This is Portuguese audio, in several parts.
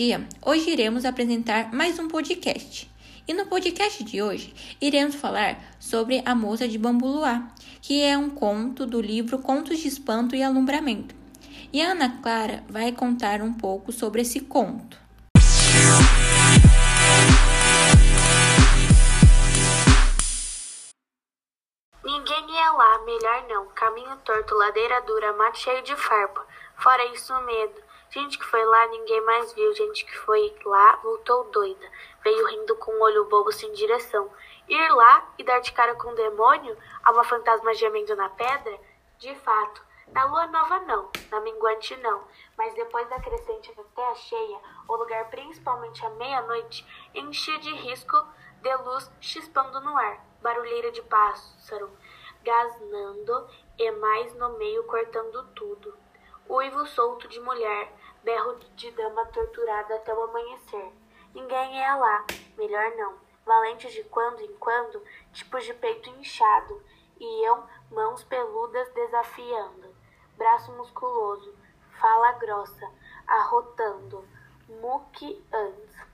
dia! Hoje iremos apresentar mais um podcast. E no podcast de hoje iremos falar sobre A Moça de Bambu Luar, que é um conto do livro Contos de Espanto e Alumbramento. E a Ana Clara vai contar um pouco sobre esse conto. Ninguém ia lá, melhor não. Caminho torto, ladeira dura, mato cheio de farpa. Fora isso, medo. Gente que foi lá, ninguém mais viu. Gente que foi lá, voltou doida. Veio rindo com um olho bobo sem direção. Ir lá e dar de cara com um demônio? A uma fantasma gemendo na pedra? De fato. Na lua nova não, na minguante não, mas depois da crescente até a cheia, o lugar principalmente à meia-noite, enchia de risco de luz chispando no ar, barulheira de pássaro, gasnando e mais no meio cortando tudo. Uivo solto de mulher, berro de dama torturada até o amanhecer. Ninguém ia lá, melhor não. Valentes de quando em quando, tipos de peito inchado, iam mãos peludas desafiando, braço musculoso, fala grossa, arrotando, muque-antes.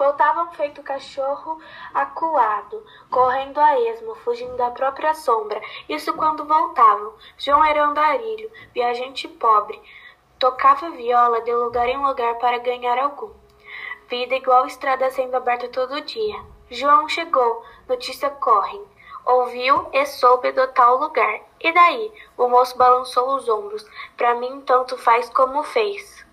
Voltavam feito cachorro acuado, correndo a esmo, fugindo da própria sombra. Isso quando voltavam. João era andarilho, viajante pobre. Tocava viola de lugar em lugar para ganhar algum. Vida igual estrada sendo aberta todo dia. João chegou, notícia correm. Ouviu e soube do tal lugar. E daí? O moço balançou os ombros. Para mim, tanto faz como fez.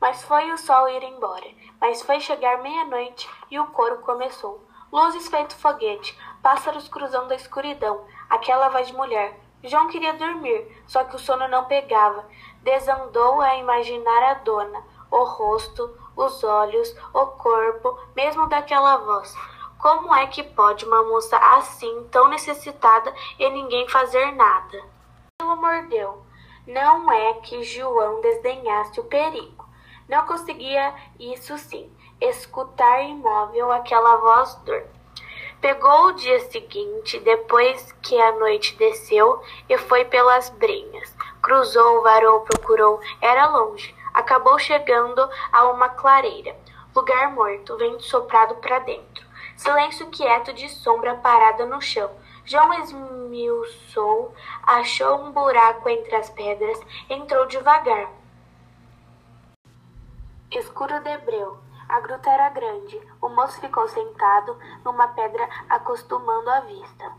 Mas foi o sol ir embora. Mas foi chegar meia-noite e o coro começou. Luzes feito foguete, pássaros cruzando a escuridão, aquela voz de mulher. João queria dormir, só que o sono não pegava. Desandou a imaginar a dona, o rosto, os olhos, o corpo, mesmo daquela voz. Como é que pode uma moça assim, tão necessitada, e ninguém fazer nada? Ele mordeu. Não é que João desdenhasse o perigo. Não conseguia, isso sim, escutar imóvel aquela voz dor. Pegou o dia seguinte, depois que a noite desceu, e foi pelas brenhas. Cruzou, varou, procurou, era longe. Acabou chegando a uma clareira. Lugar morto, vento soprado para dentro. Silêncio quieto de sombra parada no chão. João esmiuçou, achou um buraco entre as pedras, entrou devagar. Escuro de breu. A gruta era grande. O moço ficou sentado numa pedra, acostumando a vista.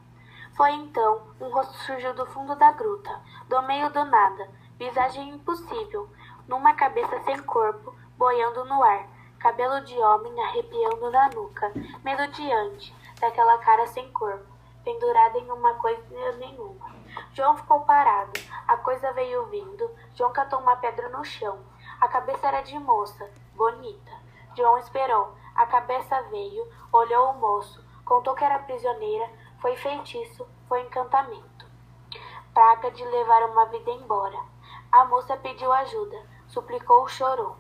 Foi então um rosto surgiu do fundo da gruta, do meio do nada, visagem impossível, numa cabeça sem corpo, boiando no ar, cabelo de homem arrepiando na nuca, medo diante daquela cara sem corpo, pendurada em uma coisa nenhuma. João ficou parado, a coisa veio vindo, João catou uma pedra no chão. A cabeça era de moça, bonita. João esperou. A cabeça veio, olhou o moço, contou que era prisioneira, foi feitiço, foi encantamento. Praga de levar uma vida embora. A moça pediu ajuda, suplicou, chorou.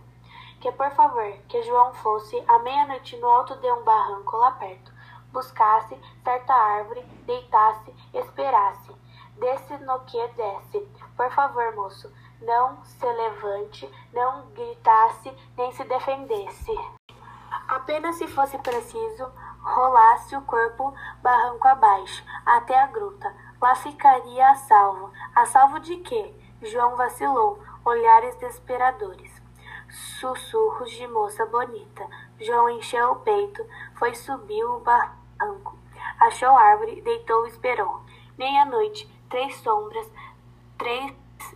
Que por favor, que João fosse à meia-noite no alto de um barranco lá perto, buscasse certa árvore, deitasse, esperasse. Desce no que desce. Por favor, moço, não se levante, não gritasse, nem se defendesse. Apenas se fosse preciso, rolasse o corpo barranco abaixo, até a gruta. Lá ficaria a salvo. A salvo de quê? João vacilou, olhares desesperadores. Sussurros de moça bonita. João encheu o peito, foi subir o barranco. Achou árvore, deitou e esperou. Meia-noite, três sombras, três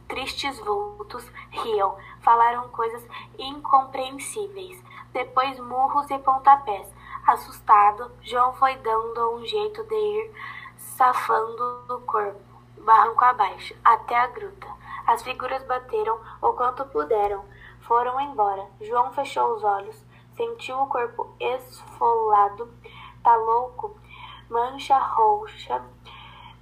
tristes vultos riam, falaram coisas incompreensíveis. Depois murros e pontapés. Assustado, João foi dando um jeito de ir safando do corpo, barranco abaixo, até a gruta. As figuras bateram o quanto puderam, foram embora. João fechou os olhos, sentiu o corpo esfolado, tá louco, mancha roxa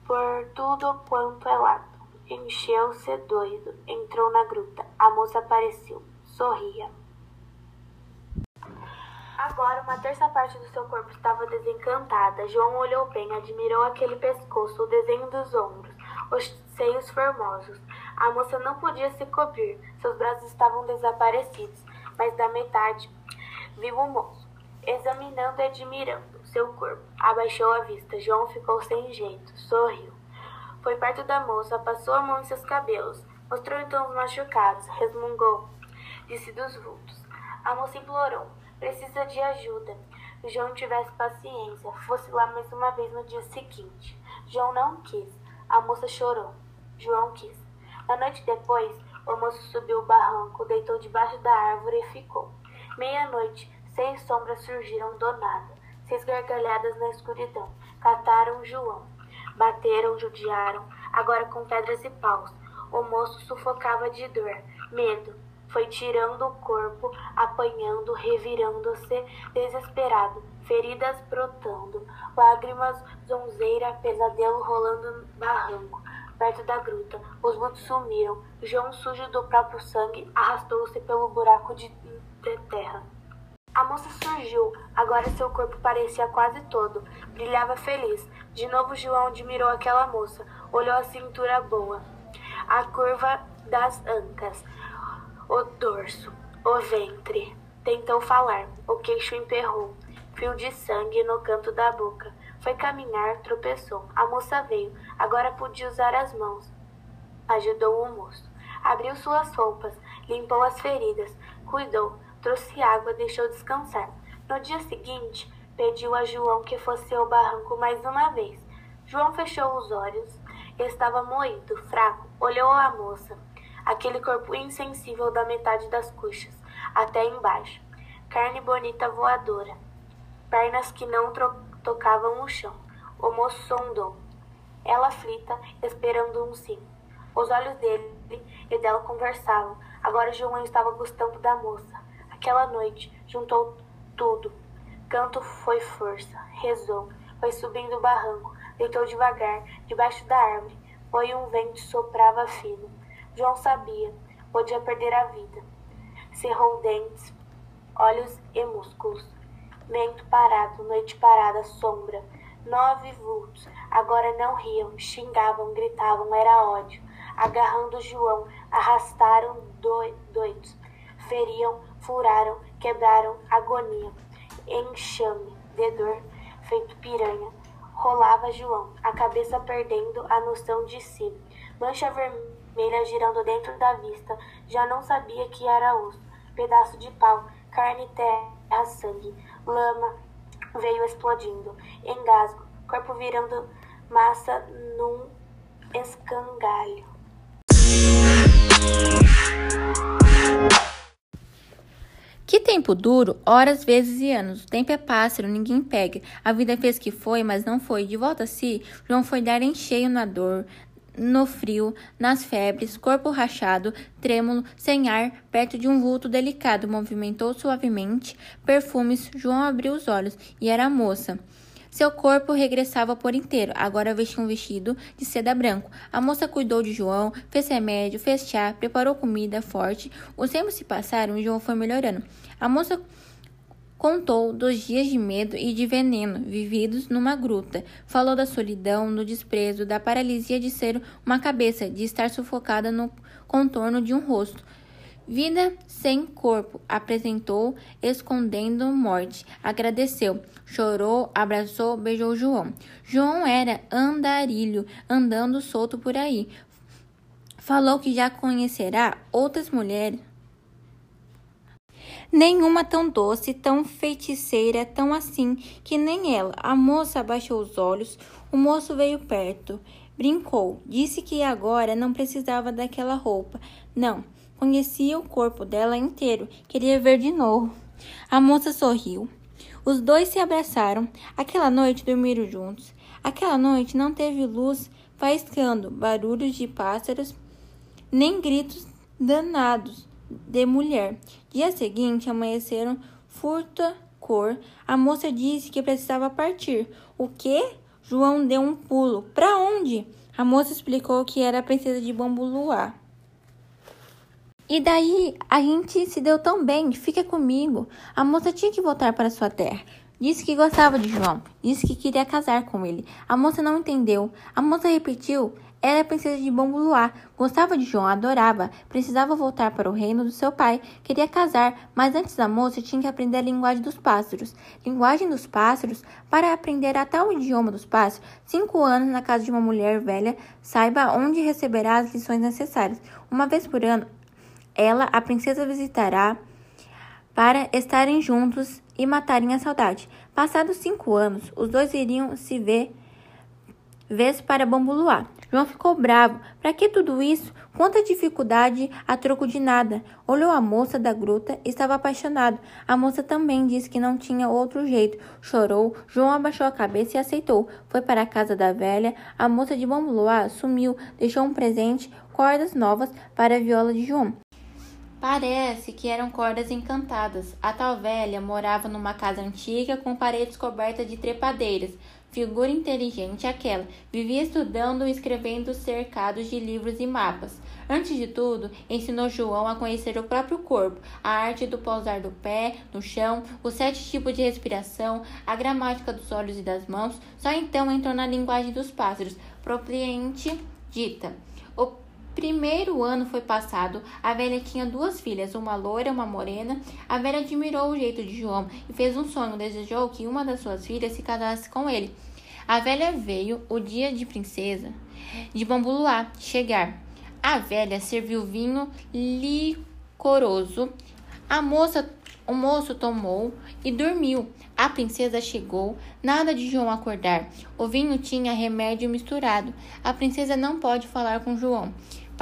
por tudo quanto é lado. Encheu-se doido, entrou na gruta. A moça apareceu, sorria. Agora uma terça parte do seu corpo estava desencantada. João olhou bem, admirou aquele pescoço, o desenho dos ombros, os seios formosos, A moça não podia se cobrir, seus braços estavam desaparecidos, mas da metade viu o moço, examinando e admirando seu corpo. Abaixou a vista. João ficou sem jeito, sorriu. Foi perto da moça, passou a mão em seus cabelos, mostrou então os machucados, resmungou, disse dos vultos. A moça implorou: precisa de ajuda. João tivesse paciência, fosse lá mais uma vez no dia seguinte. João não quis. A moça chorou. João quis. Na noite depois, o moço subiu o barranco, deitou debaixo da árvore e ficou. Meia-noite, seis sombras surgiram do nada, seis gargalhadas na escuridão. Cataram João. Bateram, judiaram, agora com pedras e paus. O moço sufocava de dor, medo. Foi tirando o corpo, apanhando, revirando-se, desesperado, feridas brotando, lágrimas, zonzeira, pesadelo rolando barranco perto da gruta. Os vultos sumiram. João, sujo do próprio sangue, arrastou-se pelo buraco de, de terra. A moça surgiu. Agora seu corpo parecia quase todo. Brilhava feliz. De novo João admirou aquela moça. Olhou a cintura boa, a curva das ancas, o dorso, o ventre. Tentou falar. O queixo emperrou. Fio de sangue no canto da boca. Foi caminhar, tropeçou. A moça veio. Agora podia usar as mãos. Ajudou o moço. Abriu suas roupas, limpou as feridas, cuidou, trouxe água, deixou descansar. No dia seguinte, pediu a João que fosse ao barranco mais uma vez. João fechou os olhos. Estava moído, fraco. Olhou a moça. Aquele corpo insensível da metade das coxas, até embaixo. Carne bonita voadora. Pernas que não tocavam o chão. O moço sondou. Ela aflita, esperando um sim. Os olhos dele e dela conversavam. Agora João estava gostando da moça. Aquela noite, juntou tudo. Canto foi força, rezou, foi subindo o barranco, deitou devagar, debaixo da árvore. Foi um vento soprava fino. João sabia, podia perder a vida. Cerrou dentes, olhos e músculos. Vento parado, noite parada, sombra. Nove vultos. Agora não riam, xingavam, gritavam, era ódio. Agarrando João, arrastaram doidos. Feriam, furaram, quebraram, agonia. Enxame, de dor, feito piranha. Rolava João, a cabeça perdendo a noção de si. Mancha vermelha girando dentro da vista. Já não sabia que era osso. Pedaço de pau, carne, terra, sangue lama veio explodindo, engasgo, corpo virando massa num escangalho. Que tempo duro, horas, vezes e anos. O tempo é pássaro, ninguém pega. A vida fez que foi, mas não foi. De volta a si, João foi dar em cheio na dor, no frio, nas febres, corpo rachado, trêmulo, sem ar, perto de um vulto delicado, movimentou suavemente perfumes. João abriu os olhos e era a moça. Seu corpo regressava por inteiro, agora vestia um vestido de seda branco. A moça cuidou de João, fez remédio, fez chá, preparou comida forte. Os tempos se passaram e João foi melhorando. A moça Contou dos dias de medo e de veneno vividos numa gruta. Falou da solidão, do desprezo, da paralisia de ser uma cabeça, de estar sufocada no contorno de um rosto. Vida sem corpo, apresentou, escondendo morte. Agradeceu, chorou, abraçou, beijou João. João era andarilho, andando solto por aí. Falou que já conhecerá outras mulheres Nenhuma tão doce, tão feiticeira, tão assim que nem ela. A moça abaixou os olhos, o moço veio perto, brincou, disse que agora não precisava daquela roupa. Não, conhecia o corpo dela inteiro, queria ver de novo. A moça sorriu. Os dois se abraçaram. Aquela noite dormiram juntos. Aquela noite não teve luz faiscando, barulhos de pássaros, nem gritos danados de mulher. Dia seguinte, amanheceram furta cor. A moça disse que precisava partir. O quê? João deu um pulo. Para onde? A moça explicou que era a princesa de Bambu. E daí a gente se deu tão bem, fica comigo. A moça tinha que voltar para sua terra. Disse que gostava de João, disse que queria casar com ele. A moça não entendeu. A moça repetiu: era a princesa de Bom Luar. Gostava de João, adorava. Precisava voltar para o reino do seu pai. Queria casar, mas antes da moça tinha que aprender a linguagem dos pássaros. Linguagem dos pássaros? Para aprender até o idioma dos pássaros, cinco anos na casa de uma mulher velha, saiba onde receberá as lições necessárias. Uma vez por ano, ela, a princesa, visitará para estarem juntos e matarem a saudade. Passados cinco anos, os dois iriam se ver vez para Bambuluá. João ficou bravo. Para que tudo isso? Quanta dificuldade a troco de nada. Olhou a moça da gruta e estava apaixonado. A moça também disse que não tinha outro jeito. Chorou. João abaixou a cabeça e aceitou. Foi para a casa da velha. A moça de Bambuluá sumiu. Deixou um presente, cordas novas para a viola de João. Parece que eram cordas encantadas. A tal velha morava numa casa antiga com paredes cobertas de trepadeiras. Figura inteligente aquela. Vivia estudando e escrevendo cercados de livros e mapas. Antes de tudo, ensinou João a conhecer o próprio corpo, a arte do pousar do pé no chão, os sete tipos de respiração, a gramática dos olhos e das mãos. Só então entrou na linguagem dos pássaros, propriamente dita. Primeiro ano foi passado, a velha tinha duas filhas, uma loira e uma morena. A velha admirou o jeito de João e fez um sonho, desejou que uma das suas filhas se casasse com ele. A velha veio o dia de princesa de Bambuluá chegar. A velha serviu vinho licoroso. A moça, o moço tomou e dormiu. A princesa chegou, nada de João acordar. O vinho tinha remédio misturado. A princesa não pode falar com João.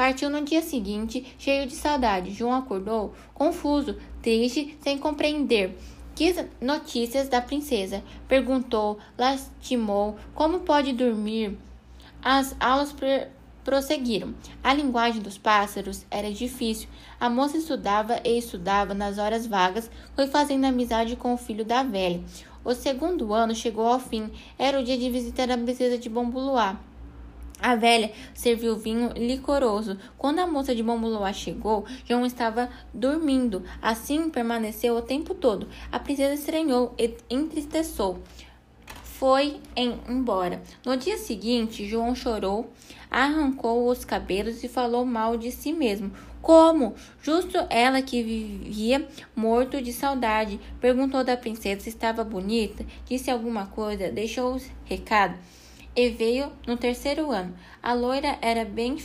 Partiu no dia seguinte, cheio de saudade. João acordou, confuso, triste, sem compreender. Quis notícias da princesa. Perguntou, lastimou, como pode dormir? As aulas prosseguiram. A linguagem dos pássaros era difícil. A moça estudava e estudava nas horas vagas, foi fazendo amizade com o filho da velha. O segundo ano chegou ao fim. Era o dia de visitar a princesa de Bombuluá. A velha serviu vinho licoroso. Quando a moça de Bombuluá chegou, João estava dormindo. Assim permaneceu o tempo todo. A princesa estranhou e entristeceu. Foi em, embora. No dia seguinte, João chorou, arrancou os cabelos e falou mal de si mesmo. Como? Justo ela que vivia morto de saudade. Perguntou da princesa se estava bonita, disse alguma coisa, deixou recado e veio no terceiro ano. A loira era bem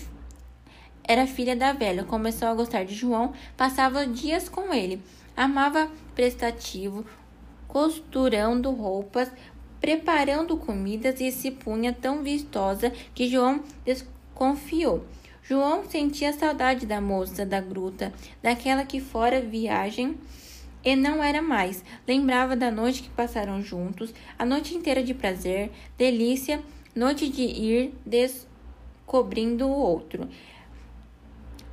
era filha da velha, começou a gostar de João, passava dias com ele, amava prestativo, costurando roupas, preparando comidas e se punha tão vistosa que João desconfiou. João sentia saudade da moça da gruta, daquela que fora viagem e não era mais. Lembrava da noite que passaram juntos, a noite inteira de prazer, delícia noite de ir descobrindo o outro.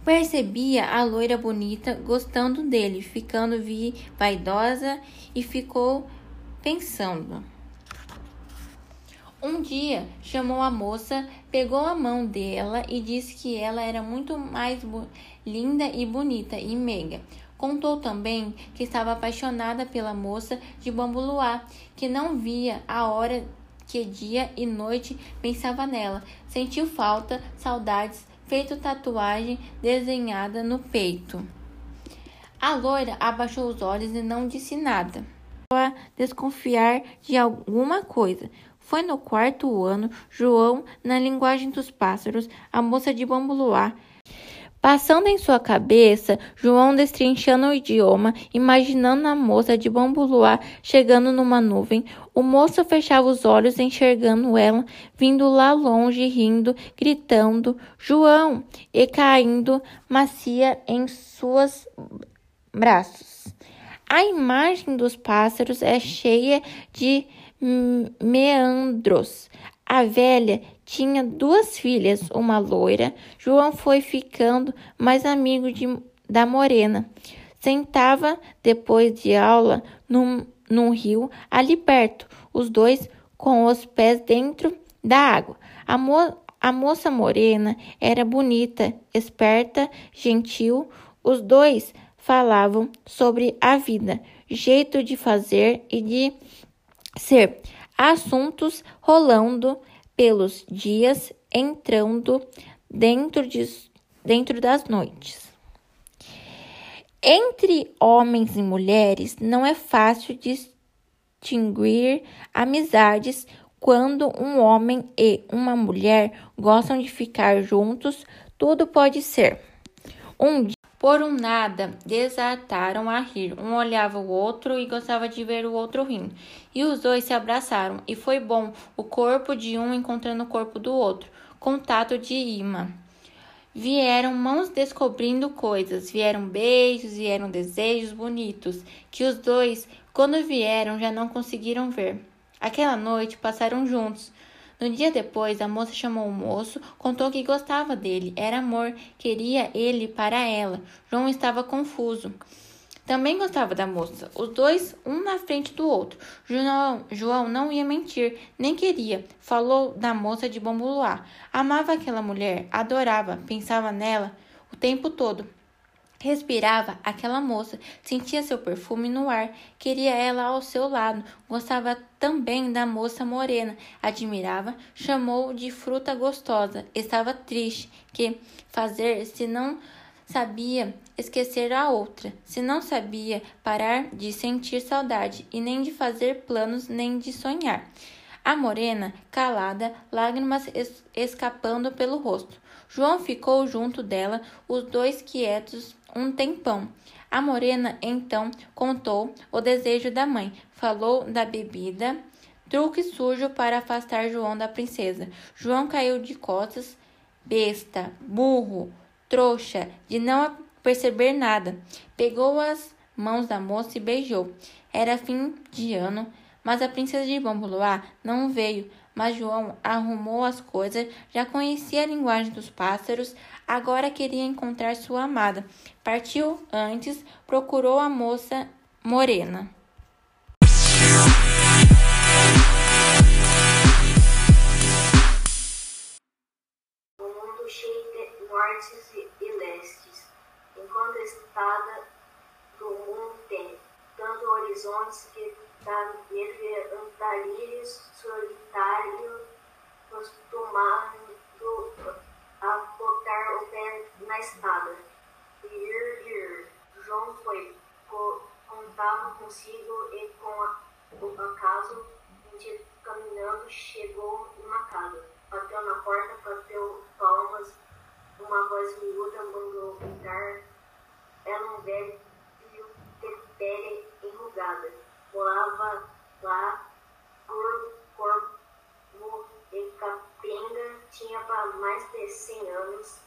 Percebia a loira bonita gostando dele, ficando vi vaidosa e ficou pensando. Um dia chamou a moça, pegou a mão dela e disse que ela era muito mais linda e bonita e meiga. Contou também que estava apaixonada pela moça de Bambuluá, que não via a hora que dia e noite pensava nela. Sentiu falta, saudades, feito tatuagem desenhada no peito. A loira abaixou os olhos e não disse nada. A desconfiar de alguma coisa. Foi no quarto ano, João, na linguagem dos pássaros, a moça de Bambuluá, Passando em sua cabeça, João destrinchando o idioma, imaginando a moça de Bambuluá chegando numa nuvem. O moço fechava os olhos, enxergando ela, vindo lá longe, rindo, gritando, João, e caindo macia em seus braços. A imagem dos pássaros é cheia de meandros. A velha tinha duas filhas, uma loira. João foi ficando mais amigo de, da morena. Sentava depois de aula num, num rio ali perto, os dois com os pés dentro da água. A, mo a moça morena era bonita, esperta, gentil. Os dois falavam sobre a vida, jeito de fazer e de ser, assuntos rolando pelos dias, entrando dentro, de, dentro das noites. Entre homens e mulheres não é fácil distinguir amizades quando um homem e uma mulher gostam de ficar juntos, tudo pode ser. Um dia, por um nada, desataram a rir. Um olhava o outro e gostava de ver o outro rindo. E os dois se abraçaram, e foi bom o corpo de um encontrando o corpo do outro. Contato de imã. Vieram mãos descobrindo coisas, vieram beijos, vieram desejos bonitos, que os dois, quando vieram, já não conseguiram ver. Aquela noite passaram juntos. No dia depois, a moça chamou o moço, contou que gostava dele, era amor, queria ele para ela. João estava confuso. Também gostava da moça, os dois, um na frente do outro. João, João não ia mentir, nem queria. Falou da moça de Bambuluá. Amava aquela mulher, adorava, pensava nela o tempo todo. Respirava aquela moça, sentia seu perfume no ar, queria ela ao seu lado, gostava também da moça morena, admirava, chamou de fruta gostosa, estava triste, que fazer se não sabia esquecer a outra, se não sabia parar de sentir saudade e nem de fazer planos nem de sonhar. A morena, calada, lágrimas es escapando pelo rosto. João ficou junto dela, os dois quietos um tempão. A morena então contou o desejo da mãe, falou da bebida, truque sujo para afastar João da princesa. João caiu de costas, besta, burro, trouxa, de não perceber nada. Pegou as mãos da moça e beijou. Era fim de ano, mas a princesa de Bambuloá não veio. Mas João arrumou as coisas, já conhecia a linguagem dos pássaros, agora queria encontrar sua amada. Partiu antes, procurou a moça morena. Horizontes que da neve andarilhos solitário costumado a botar o pé na espada. Ir, ir. João foi, contava consigo e com o acaso de caminhando chegou numa casa. Bateu na porta, bateu palmas, uma voz miúda mandou entrar. Era um velho de pele enrugada. Morava lá por corpo e capenga, tinha mais de cem anos.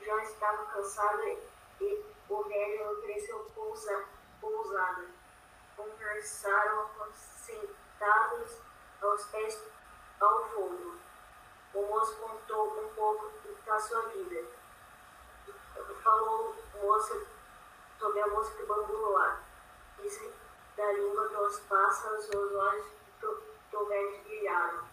João cansado e o velho ofereceu pousa, pousada. Conversaram sentados aos pés ao fogo. O moço contou um pouco da sua vida. Falou o moço sobre a moça de bambu lá. Disse da língua dos pássaros, os olhos do, do verde brilharam.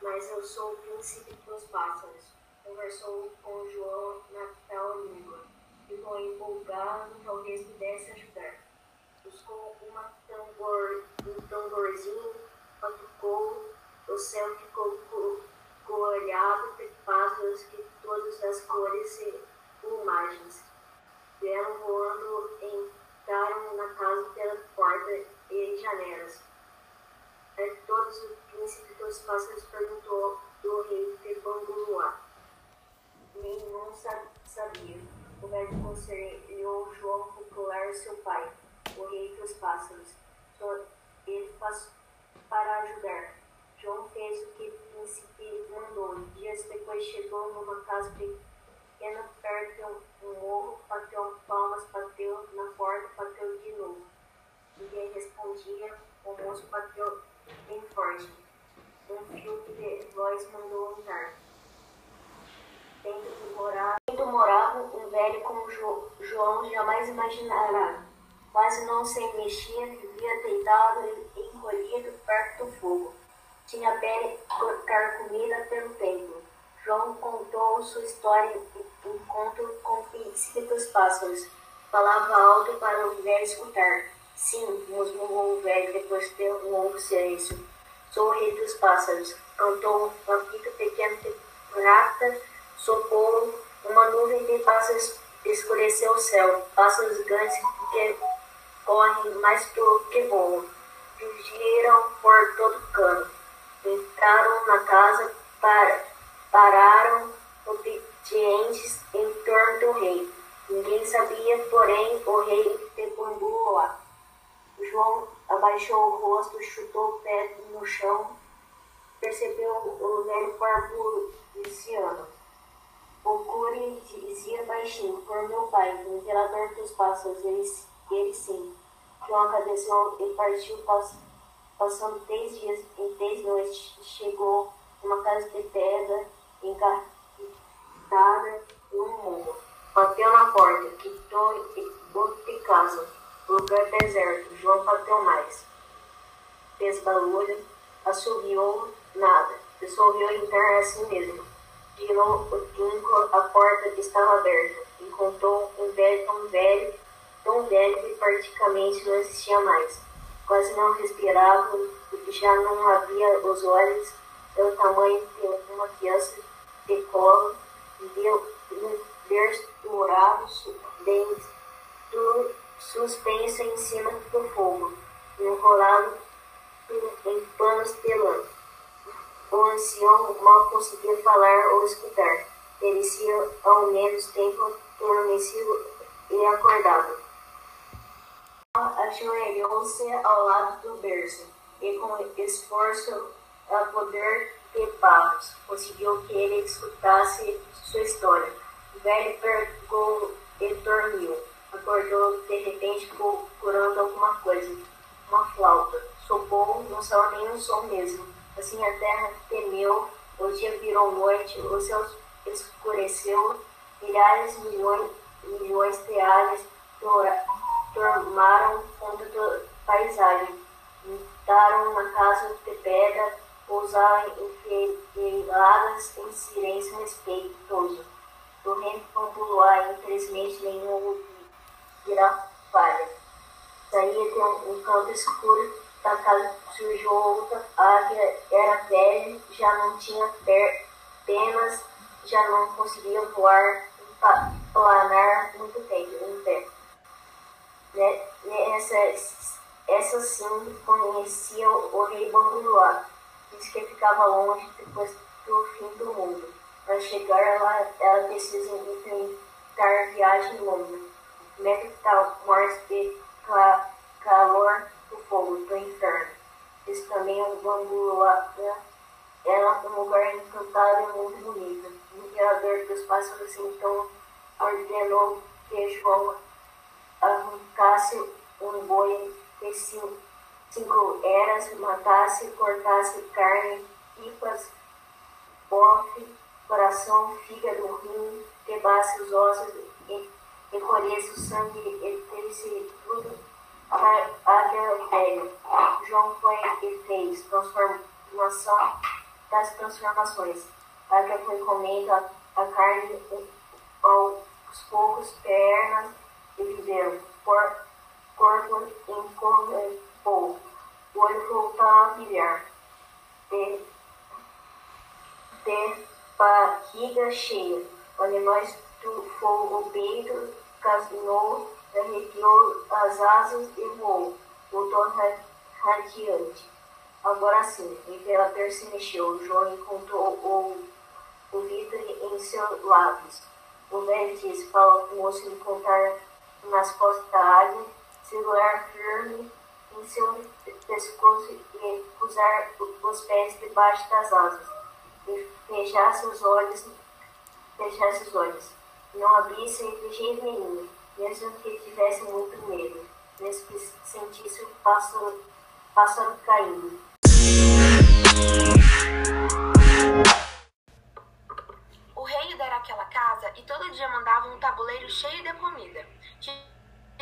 Mas eu sou o príncipe dos pássaros. Conversou com João na tal língua ficou empolgado, talvez pudesse ajudar. Buscou uma tambor, um tamborzinho, batucou, o céu ficou coloreado de pássaros de todas as cores e plumagens. Vieram voando, entraram na casa pela porta e janelas. É, todos os príncipes dos pássaros perguntou do rei de Banguluá. Nenhum sabia o velho conselhou João Popular, seu pai, o rei dos pássaros. Ele passou para ajudar. João fez o que o príncipe mandou. Dias depois chegou numa casa pequena perto de um morro, bateu palmas, bateu na porta, bateu de novo. Ninguém respondia, o moço bateu bem forte. Um fio de voz mandou entrar. Dentro do morava, dentro morava um velho como jo, João jamais imaginará. Quase não se mexia, vivia deitado e encolhido perto do fogo. Tinha pele carcomida pelo tempo. João contou sua história em encontro com dos pássaros. Falava alto para o velho escutar. Sim, musmurou o velho depois de um longo silêncio. sou o rei dos pássaros. Cantou um apito pequeno de prata, soprou uma nuvem de pássaros, escureceu o céu. Pássaros grandes que correm mais do que voam. Fugiram por todo cano. Entraram na casa, para, pararam obedientes em torno do rei. Ninguém sabia, porém, o rei de Bambuloá. João abaixou o rosto, chutou o pé no chão, percebeu o velho barbuciano. O Curi dizia baixinho, por meu pai, o velador dos pássaros, ele, ele sim. João agradeceu e partiu, passando três dias e três noites, chegou numa casa de pedra, encartada em um mundo. Bateu na porta, quitou de casa lugar deserto. João bateu mais. Fez barulho, assobiou, nada. Resolveu entrar assim mesmo. Tirou o trinco, a porta estava aberta. Encontrou um velho tão velho, tão velho que praticamente não existia mais. Quase não respirava, já não havia os olhos, pelo tamanho de uma criança de colo, deu um berço dourado, dentes, tudo suspensa em cima do fogo, enrolado em panos pelando. O ancião mal conseguia falar ou escutar. Parecia ao menos tempo adormecido e acordado. Ajoelhou-se ao lado do berço e, com esforço a poder de barros, conseguiu que ele escutasse sua história. O velho pergou e dormiu acordou de repente procurando alguma coisa. Uma flauta. Sopou, não saiu nenhum som mesmo. Assim a terra temeu, o dia virou noite, o céu escureceu, milhares, milhões, milhões tomaram conta da paisagem. Entraram na casa de pedra, pousaram enfileiradas em silêncio respeitoso. Do rei popular, infelizmente, nenhum falha. Saía de um, canto escuro da casa surgiu outra águia, era velha, já não tinha penas, já não conseguia voar, planar muito tempo em pé. Nessa, essa sim conhecia o rei Banguruá, disse que ficava longe depois do fim do mundo. Para chegar lá, ela precisa enfrentar viagem longa metal morte de calor do fogo do inferno. Isso também é um bambu era um lugar encantado e muito bonito. O criador dos pássaros então ordenou que João arrancasse um boi de cinco, eras, matasse, cortasse carne, pipas, bofe, coração, fígado, rim, quebrasse os ossos e recolhesse o sangue e fez tudo para velho. João foi e fez transformação das transformações. Águia foi comendo a, a carne aos poucos, pernas e viveram. Por, corpo encorpou. O olho voltou a brilhar. De, de barriga cheia. Animais tufou o peito, casinou, arrepiou as asas e voou, voltou radiante. Agora sim, o imperador se mexeu, João encontrou o, o vidro em seus lábios. O velho disse para o moço encontrar nas costas da águia, segurar firme em seu pescoço e usar os pés debaixo das asas, e fechar seus olhos, fechar seus olhos. Não abrisse de jeito nenhum, mesmo que tivesse muito medo, mesmo que sentisse o pássaro, pássaro caindo. O rei dera aquela casa e todo dia mandava um tabuleiro cheio de comida. Se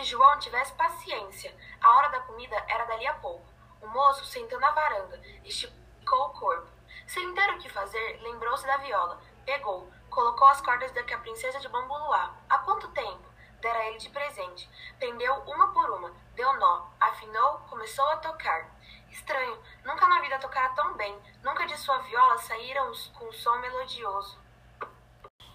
João tivesse paciência, a hora da comida era dali a pouco. O moço sentou na varanda, esticou o corpo. Sem ter o que fazer, lembrou-se da viola, pegou, colocou as cordas da que a princesa de Bambuluá, há quanto tempo, dera ele de presente. Pendeu uma por uma, deu nó, afinou, começou a tocar. Estranho, nunca na vida tocara tão também. Nunca de sua viola saíram com um som melodioso.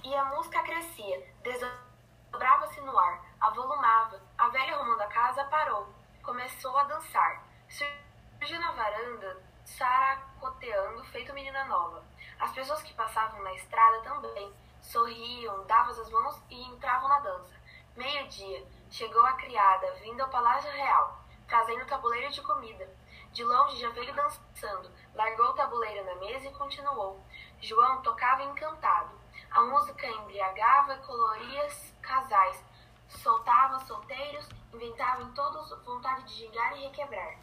E a música crescia, desdobrava-se no ar, avolumava. A velha arrumando a casa parou. Começou a dançar. Surgiu na varanda, saracoteando, feito menina nova. As pessoas que passavam na estrada também sorriam, davam as mãos e entravam na dança. Meio-dia, chegou a criada, vindo ao Palácio Real, trazendo tabuleiro de comida. De longe já veio dançando, largou o tabuleiro na mesa e continuou. João tocava encantado. A música embriagava e coloria casais, soltava solteiros, inventava em todos vontade de gingar e requebrar.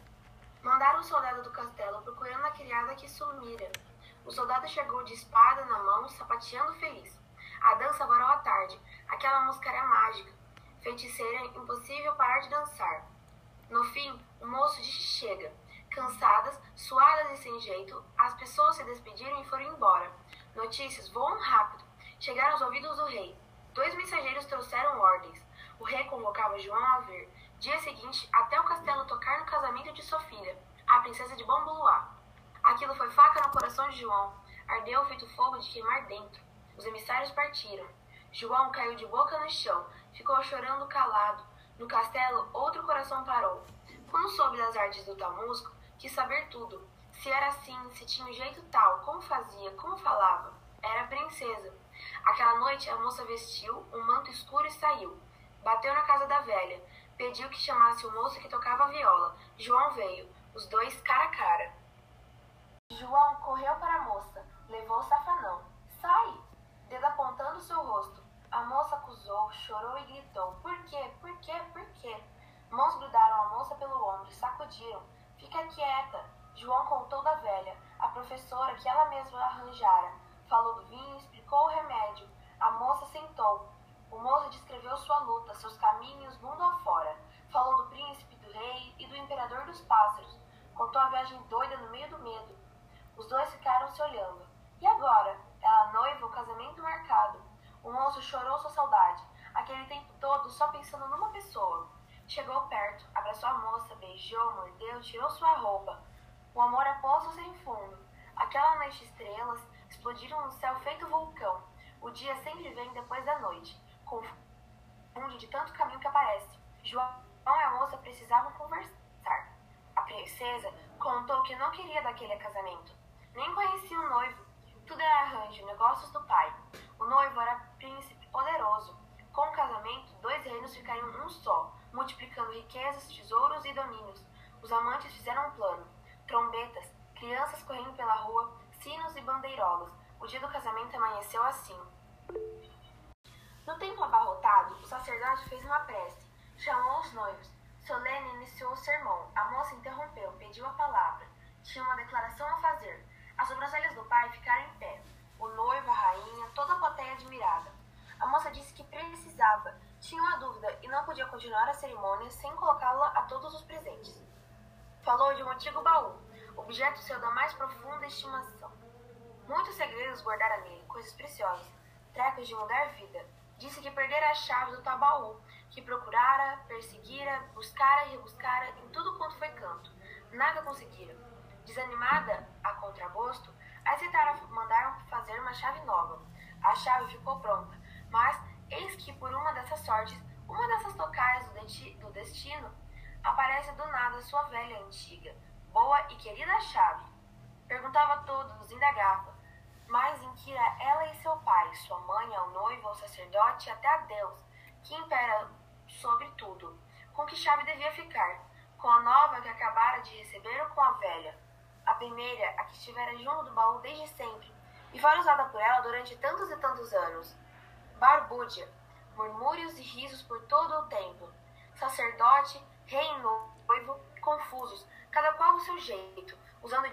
Mandaram o soldado do castelo procurando a criada que sumira. O soldado chegou de espada na mão, sapateando feliz. A dança varou a tarde. Aquela música era mágica. Feiticeira, impossível parar de dançar. No fim, o moço disse chega. Cansadas, suadas e sem jeito, as pessoas se despediram e foram embora. Notícias voam rápido. Chegaram aos ouvidos do rei. Dois mensageiros trouxeram ordens. O rei convocava João a vir. Dia seguinte, até o castelo tocar no casamento de sua filha, a princesa de Bambuloá. Aquilo foi faca no coração de João. Ardeu feito fogo de queimar dentro. Os emissários partiram. João caiu de boca no chão, ficou chorando calado. No castelo, outro coração parou. Quando soube das artes do tal músico, quis saber tudo. Se era assim, se tinha um jeito tal, como fazia, como falava. Era princesa. Aquela noite a moça vestiu um manto escuro e saiu. Bateu na casa da velha. Pediu que chamasse o moço que tocava viola. João veio, os dois cara a cara. João correu para a moça, levou o safanão. Sai! Dedo apontando seu rosto. A moça acusou, chorou e gritou: Por quê? Por quê? Por quê? Mãos grudaram a moça pelo ombro e sacudiram. Fica quieta. João contou da velha, a professora que ela mesma arranjara. Falou do vinho, explicou o remédio. A moça sentou. O moço descreveu sua luta, seus caminhos mundo afora. Falou do príncipe, do rei e do imperador dos pássaros. Contou a viagem doida no meio do medo. Os dois ficaram se olhando. E agora? Ela noiva, o casamento marcado. O moço chorou sua saudade. Aquele tempo todo só pensando numa pessoa. Chegou perto, abraçou a moça, beijou, mordeu, tirou sua roupa. O amor é poço sem fundo. Aquela noite estrelas explodiram no céu feito vulcão. O dia sempre vem depois da noite. Confunde de tanto caminho que aparece. João e a moça precisavam conversar. A princesa contou que não queria daquele casamento. Nem conhecia o noivo. Tudo era arranjo, negócios do pai. O noivo era príncipe poderoso. Com o casamento, dois reinos ficariam um só, multiplicando riquezas, tesouros e domínios. Os amantes fizeram um plano. Trombetas, crianças correndo pela rua, sinos e bandeirolas. O dia do casamento amanheceu assim. No templo abarrotado, o sacerdote fez uma prece. Chamou os noivos. Solene iniciou o sermão. A moça interrompeu, pediu a palavra. Tinha uma declaração a fazer. As sobrancelhas do pai ficaram em pé. O noivo, a rainha, toda a plateia admirada. A moça disse que precisava, tinha uma dúvida e não podia continuar a cerimônia sem colocá-la a todos os presentes. Falou de um antigo baú, objeto seu da mais profunda estimação. Muitos segredos guardara nele, coisas preciosas, trecos de mudar vida. Disse que perdera a chave do tal baú, que procurara, perseguira, buscara e rebuscara em tudo quanto foi canto. Nada conseguira. Desanimada a contragosto, as Citara mandaram fazer uma chave nova. A chave ficou pronta, mas eis que por uma dessas sortes, uma dessas tocais do, destino, aparece do nada sua velha antiga, boa e querida chave. Perguntava a todos, indagava, mas inquira ela e seu pai, sua mãe, ao noivo, ao sacerdote, até a Deus, que impera sobre tudo. Com que chave devia ficar? Com a nova que acabara de receber ou com a velha? A primeira, a que estivera junto do baú desde sempre, e fora usada por ela durante tantos e tantos anos. Barbúdia, murmúrios e risos por todo o templo. Sacerdote, rei e noivo, confusos, cada qual do seu jeito, usando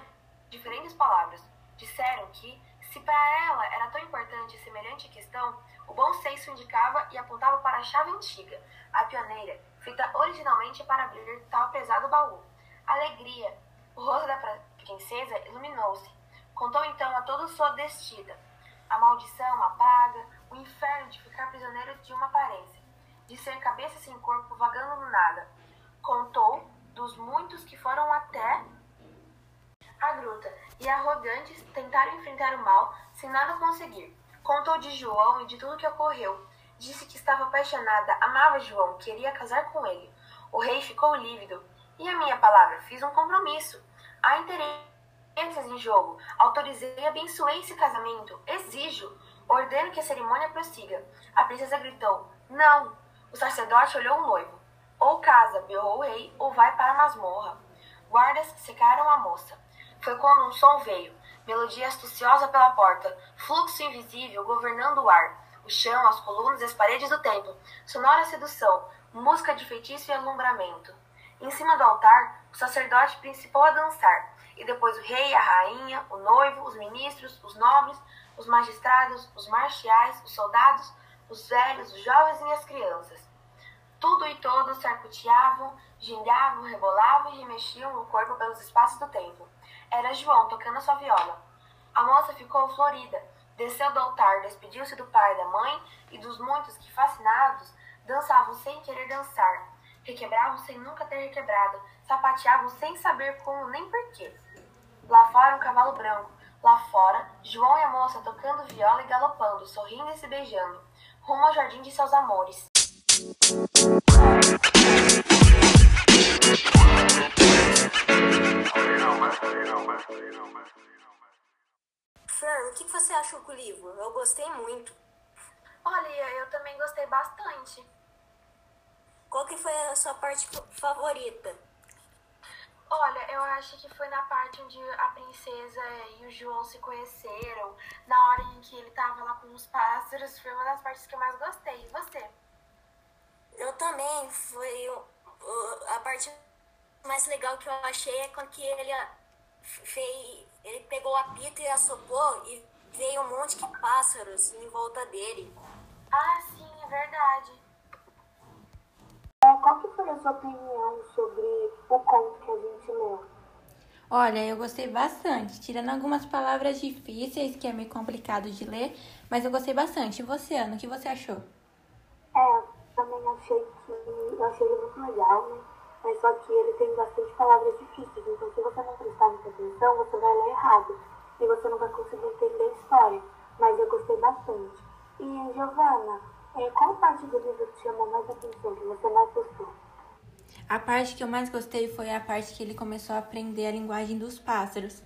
diferentes palavras. Disseram que, se para ela era tão importante semelhante questão, o bom senso indicava e apontava para a chave antiga, a pioneira, feita originalmente para abrir tal pesado baú. Alegria. O rosto da princesa iluminou-se. Contou então a toda sua destina. A maldição, a praga, o inferno de ficar prisioneiro de uma aparência, de ser cabeça sem corpo vagando no nada. Contou dos muitos que foram até a gruta e arrogantes tentaram enfrentar o mal sem nada conseguir. Contou de João e de tudo que ocorreu. Disse que estava apaixonada, amava João, queria casar com ele. O rei ficou lívido. E a minha palavra? Fiz um compromisso. Há interesses em jogo. Autorizei e abençoei esse casamento. Exijo. Ordeno que a cerimônia prossiga. A princesa gritou: Não! O sacerdote olhou o noivo. Ou casa, berrou o rei, ou vai para a masmorra. Guardas secaram a moça. Foi quando um som veio, melodia astuciosa pela porta, fluxo invisível governando o ar, o chão, as colunas e as paredes do templo, sonora sedução, música de feitiço e alumbramento. Em cima do altar, o sacerdote principal a dançar, e depois o rei, a rainha, o noivo, os ministros, os nobres, os magistrados, os marciais, os soldados, os velhos, os jovens e as crianças. Tudo e todos sarcuteavam, gingavam, rebolavam e remexiam o corpo pelos espaços do templo. Era João tocando sua viola. A moça ficou florida, desceu do altar, despediu-se do pai da mãe e dos muitos que, fascinados, dançavam sem querer dançar, requebravam sem nunca ter requebrado, sapateavam sem saber como nem porquê. Lá fora um cavalo branco, lá fora João e a moça tocando viola e galopando, sorrindo e se beijando, rumo ao jardim de seus amores. Fran, o que você achou do livro? Eu gostei muito. Olha, eu também gostei bastante. Qual que foi a sua parte favorita? Olha, eu acho que foi na parte onde a princesa e o João se conheceram, na hora em que ele tava lá com os pássaros, foi uma das partes que eu mais gostei. E você? Eu também, foi a parte mais legal que eu achei é quando que ele fez, ele pegou a pita e assoprou e veio um monte de pássaros em volta dele. Ah, sim, é verdade. É, qual que foi a sua opinião sobre o conto que a gente leu? Olha, eu gostei bastante, tirando algumas palavras difíceis, que é meio complicado de ler, mas eu gostei bastante. E você, Ana, o que você achou? É, eu também achei que eu achei ele muito legal, né? Mas só que ele tem bastante palavras difíceis, então se você não prestar muita atenção, você vai ler errado e você não vai conseguir entender a história. Mas eu gostei bastante. E, Giovana, é, qual parte do livro te chamou mais atenção, que você mais gostou? A parte que eu mais gostei foi a parte que ele começou a aprender a linguagem dos pássaros.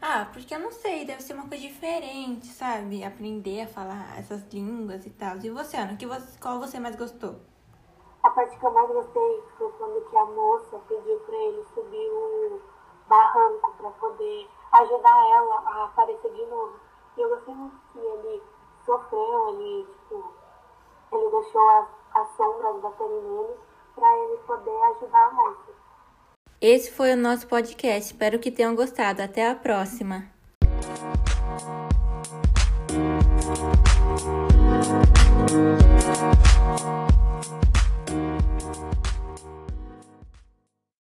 Ah, porque eu não sei, deve ser uma coisa diferente, sabe? Aprender a falar essas línguas e tal. E você, Ana, que você, qual você mais gostou? A parte que eu mais gostei foi quando que a moça pediu para ele subir o barranco para poder ajudar ela a aparecer de novo. E eu gostei muito que ele sofreu, ele, tipo, ele deixou as, as sombras baterem nele para ele poder ajudar muito. Esse foi o nosso podcast. Espero que tenham gostado. Até a próxima. Thank.